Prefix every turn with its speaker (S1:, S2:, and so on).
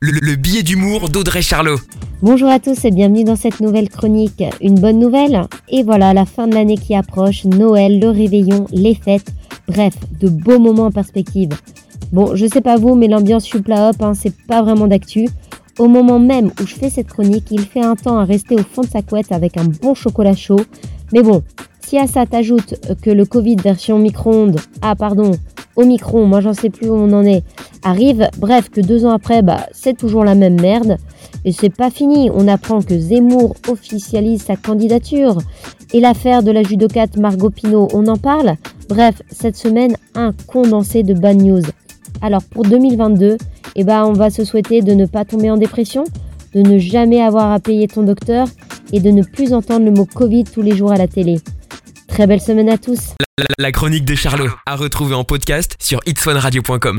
S1: le, le billet d'humour d'Audrey Charlot.
S2: Bonjour à tous et bienvenue dans cette nouvelle chronique. Une bonne nouvelle Et voilà, la fin de l'année qui approche, Noël, le réveillon, les fêtes, bref, de beaux moments en perspective. Bon, je sais pas vous, mais l'ambiance chupla hop, hein, c'est pas vraiment d'actu. Au moment même où je fais cette chronique, il fait un temps à rester au fond de sa couette avec un bon chocolat chaud. Mais bon, si à ça t'ajoutes que le Covid version micro-ondes, ah pardon, Omicron, moi j'en sais plus où on en est, arrive, bref, que deux ans après, bah c'est toujours la même merde. Et c'est pas fini, on apprend que Zemmour officialise sa candidature. Et l'affaire de la judocate Margot Pino, on en parle Bref, cette semaine, un condensé de bad news. Alors pour 2022, eh ben, on va se souhaiter de ne pas tomber en dépression, de ne jamais avoir à payer ton docteur et de ne plus entendre le mot Covid tous les jours à la télé. Très belle semaine à tous.
S1: La, la chronique de Charlot, à retrouver en podcast sur itswanradio.com.